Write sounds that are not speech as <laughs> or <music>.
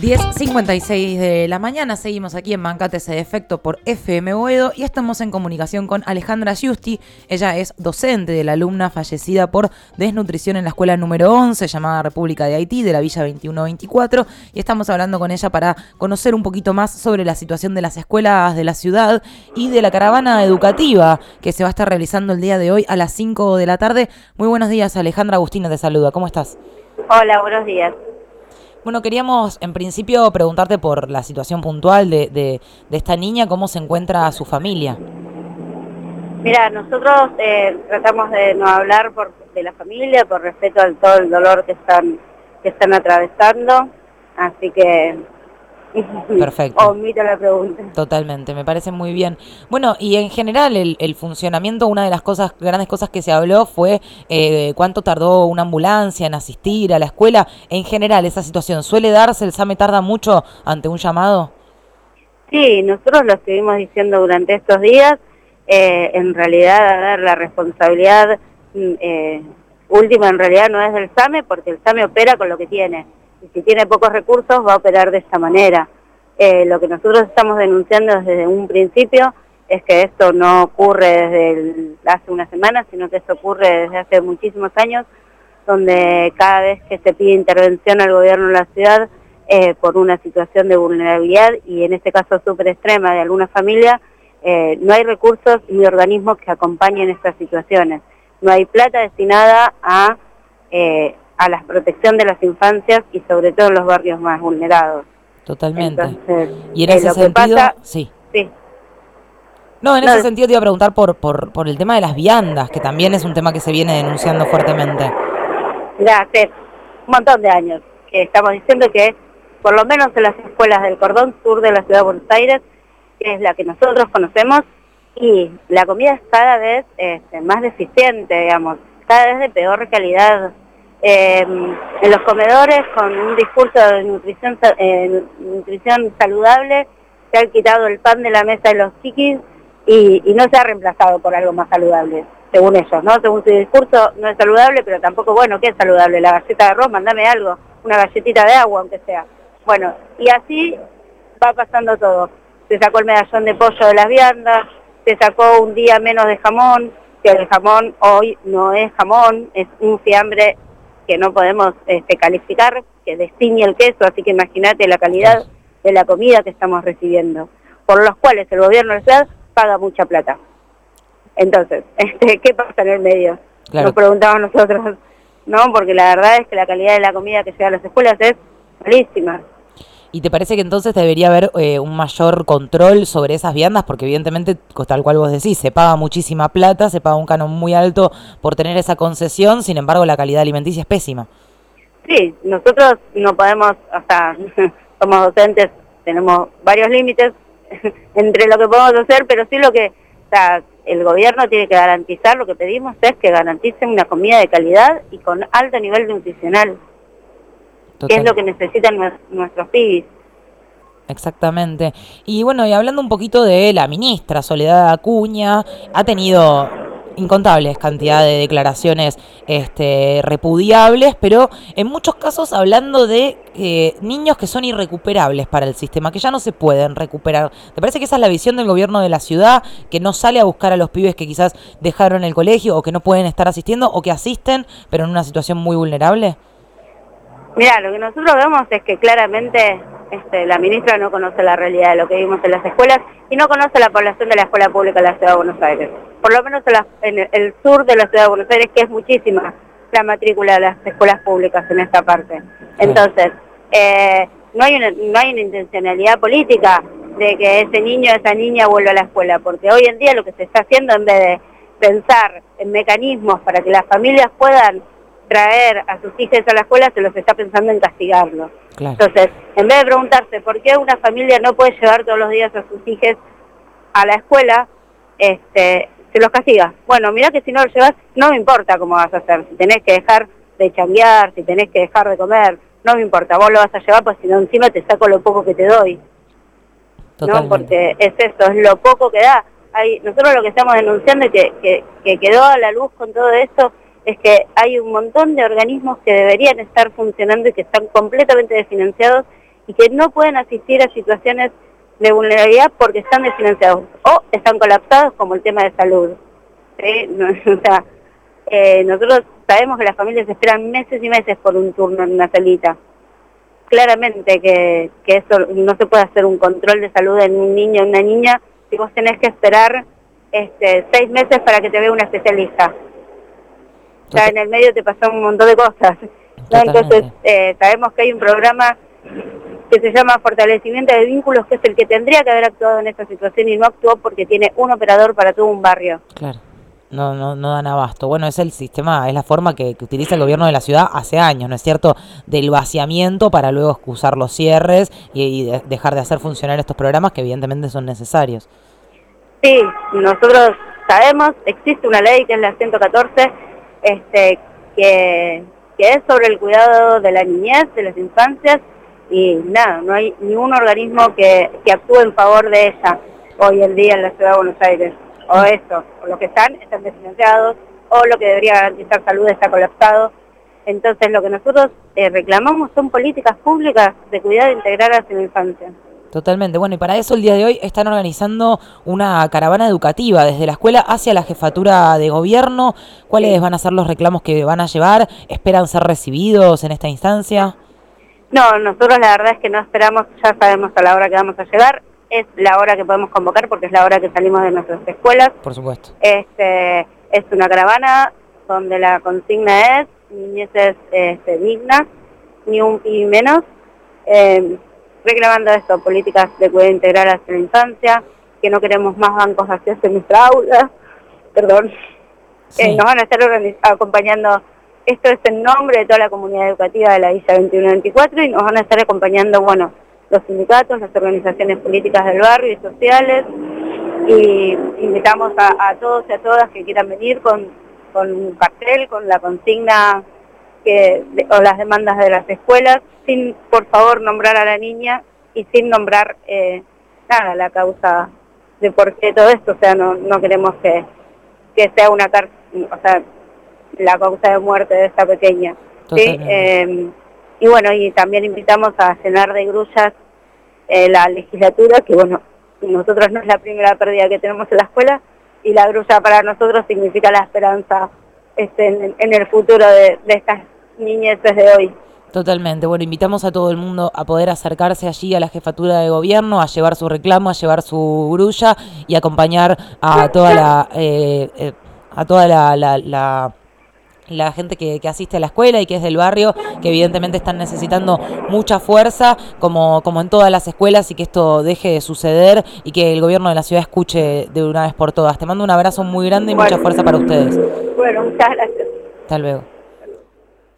10.56 de la mañana, seguimos aquí en Bancate ese defecto por FM Boedo y estamos en comunicación con Alejandra Giusti. Ella es docente de la alumna fallecida por desnutrición en la escuela número 11 llamada República de Haití de la Villa 2124 y estamos hablando con ella para conocer un poquito más sobre la situación de las escuelas de la ciudad y de la caravana educativa que se va a estar realizando el día de hoy a las 5 de la tarde. Muy buenos días Alejandra Agustina, te saluda, ¿cómo estás? Hola, buenos días. Bueno, queríamos en principio preguntarte por la situación puntual de, de, esta niña, cómo se encuentra su familia. Mira, nosotros eh, tratamos de no hablar por, de la familia por respeto al todo el dolor que están que están atravesando, así que <laughs> Perfecto. Omito la pregunta. Totalmente, me parece muy bien. Bueno, y en general el, el funcionamiento, una de las cosas, grandes cosas que se habló fue eh, cuánto tardó una ambulancia en asistir a la escuela. En general, esa situación, ¿suele darse? ¿El SAME tarda mucho ante un llamado? Sí, nosotros lo estuvimos diciendo durante estos días. Eh, en realidad, a ver, la responsabilidad mm, eh, última en realidad no es del SAME, porque el SAME opera con lo que tiene y si tiene pocos recursos va a operar de esta manera. Eh, lo que nosotros estamos denunciando desde un principio es que esto no ocurre desde hace una semana, sino que esto ocurre desde hace muchísimos años, donde cada vez que se pide intervención al gobierno de la ciudad eh, por una situación de vulnerabilidad, y en este caso súper extrema de alguna familia, eh, no hay recursos ni organismos que acompañen estas situaciones. No hay plata destinada a a la protección de las infancias y sobre todo en los barrios más vulnerados. Totalmente. y en ese sentido, sí. Sí. No, en ese sentido te iba a preguntar por, por, por el tema de las viandas, que también es un tema que se viene denunciando fuertemente. Ya hace un montón de años que estamos diciendo que por lo menos en las escuelas del cordón sur de la ciudad de Buenos Aires, que es la que nosotros conocemos, y la comida es cada vez este, más deficiente, digamos, cada vez de peor calidad eh, en los comedores con un discurso de nutrición, eh, nutrición saludable, se ha quitado el pan de la mesa de los chiquis y, no se ha reemplazado por algo más saludable, según ellos, ¿no? Según su discurso no es saludable, pero tampoco, bueno, ¿qué es saludable? La galleta de arroz, mandame algo, una galletita de agua, aunque sea. Bueno, y así va pasando todo. Se sacó el medallón de pollo de las viandas, se sacó un día menos de jamón, que el jamón hoy no es jamón, es un fiambre que no podemos este, calificar, que destiñe el queso, así que imagínate la calidad de la comida que estamos recibiendo, por los cuales el gobierno de la ciudad paga mucha plata. Entonces, <laughs> este, ¿qué pasa en el medio? Nos preguntamos nosotros, ¿no? Porque la verdad es que la calidad de la comida que llega a las escuelas es malísima. ¿Y te parece que entonces debería haber eh, un mayor control sobre esas viandas? Porque evidentemente, tal cual vos decís, se paga muchísima plata, se paga un canon muy alto por tener esa concesión, sin embargo la calidad alimenticia es pésima. Sí, nosotros no podemos, o sea, <laughs> somos docentes, tenemos varios límites <laughs> entre lo que podemos hacer, pero sí lo que, o sea, el gobierno tiene que garantizar, lo que pedimos es que garanticen una comida de calidad y con alto nivel nutricional que es lo que necesitan nuestros pibis. Exactamente. Y bueno, y hablando un poquito de la ministra Soledad Acuña, ha tenido incontables cantidad de declaraciones este, repudiables, pero en muchos casos hablando de eh, niños que son irrecuperables para el sistema, que ya no se pueden recuperar. ¿Te parece que esa es la visión del gobierno de la ciudad, que no sale a buscar a los pibes que quizás dejaron el colegio o que no pueden estar asistiendo o que asisten, pero en una situación muy vulnerable? Mira, lo que nosotros vemos es que claramente este, la ministra no conoce la realidad de lo que vimos en las escuelas y no conoce la población de la escuela pública de la Ciudad de Buenos Aires. Por lo menos en, el sur de la Ciudad de Buenos Aires, que es muchísima la matrícula de las escuelas públicas en esta parte. Entonces, eh, no, hay una, no hay una intencionalidad política de que ese niño o esa niña vuelva a la escuela, porque hoy en día lo que se está haciendo en vez de pensar en mecanismos para que las familias puedan traer a sus hijos a la escuela, se los está pensando en castigarlos. Entonces, en vez de preguntarse por qué una familia no puede llevar todos los días a sus hijos a la escuela, este, se los castiga. Bueno, mira que si no lo llevas, no me importa cómo vas a hacer. Si tenés que dejar de changuear, si tenés que dejar de comer, no me importa. Vos lo vas a llevar, pues si no encima te saco lo poco que te doy. ¿No? Porque es eso, es lo poco que da. Hay, nosotros lo que estamos denunciando y que, que, que quedó a la luz con todo esto es que hay un montón de organismos que deberían estar funcionando y que están completamente desfinanciados y que no pueden asistir a situaciones de vulnerabilidad porque están desfinanciados o están colapsados como el tema de salud. <laughs> o sea, eh, nosotros sabemos que las familias esperan meses y meses por un turno en una salita. Claramente que, que eso no se puede hacer un control de salud en un niño o una niña si vos tenés que esperar este, seis meses para que te vea una especialista. Ya en el medio te pasan un montón de cosas. Entonces, eh, sabemos que hay un programa que se llama Fortalecimiento de Vínculos, que es el que tendría que haber actuado en esta situación y no actuó porque tiene un operador para todo un barrio. Claro. No, no, no dan abasto. Bueno, es el sistema, es la forma que, utiliza el gobierno de la ciudad hace años, ¿no es cierto? Del vaciamiento para luego excusar los cierres y, dejar de hacer funcionar estos programas que evidentemente son necesarios. Sí, nosotros sabemos, existe una ley que es la 114, este, que, que es sobre el cuidado de la niñez, de las infancias, y nada, no hay ningún organismo que, que actúe en favor de ella hoy en día en la ciudad de Buenos Aires. O eso, o los que están, están desfinanciados, o lo que debería garantizar salud está colapsado. Entonces lo que nosotros eh, reclamamos son políticas públicas de cuidado integral hacia la infancia. Totalmente. Bueno, y para eso el día de hoy están organizando una caravana educativa desde la escuela hacia la jefatura de gobierno. ¿Cuáles van a ser los reclamos que van a llevar? ¿Esperan ser recibidos en esta instancia? No, nosotros la verdad es que no esperamos, ya sabemos a la hora que vamos a llegar. Es la hora que podemos convocar porque es la hora que salimos de nuestras escuelas. Por supuesto. Este, es una caravana donde la consigna es niñeces este, dignas, ni un y menos. Eh, reclamando esto, políticas de cuidado integral hacia la infancia, que no queremos más bancos hacia en nuestra aula, <laughs> perdón, eh, nos van a estar acompañando, esto es el nombre de toda la comunidad educativa de la Villa 2124 y nos van a estar acompañando, bueno, los sindicatos, las organizaciones políticas del barrio y sociales, y invitamos a, todos y a todas que quieran venir con, con un cartel, con la consigna que, o las demandas de las escuelas, sin por favor nombrar a la niña y sin nombrar eh, nada la causa de por qué todo esto, o sea, no, no queremos que, que sea una cárcel, o sea, la causa de muerte de esta pequeña. ¿sí? Eh, y bueno, y también invitamos a llenar de grullas eh, la legislatura, que bueno, nosotros no es la primera pérdida que tenemos en la escuela, y la grulla para nosotros significa la esperanza este, en, el futuro de, de estas niñeces de hoy. Totalmente. Bueno, invitamos a todo el mundo a poder acercarse allí a la jefatura de gobierno, a llevar su reclamo, a llevar su grulla y acompañar a toda la, eh, eh, a toda la, la, la gente que, que, asiste a la escuela y que es del barrio, que evidentemente están necesitando mucha fuerza, como, como en todas las escuelas, y que esto deje de suceder y que el gobierno de la ciudad escuche de una vez por todas. Te mando un abrazo muy grande y mucha fuerza para ustedes. Bueno, muchas gracias. Hasta luego.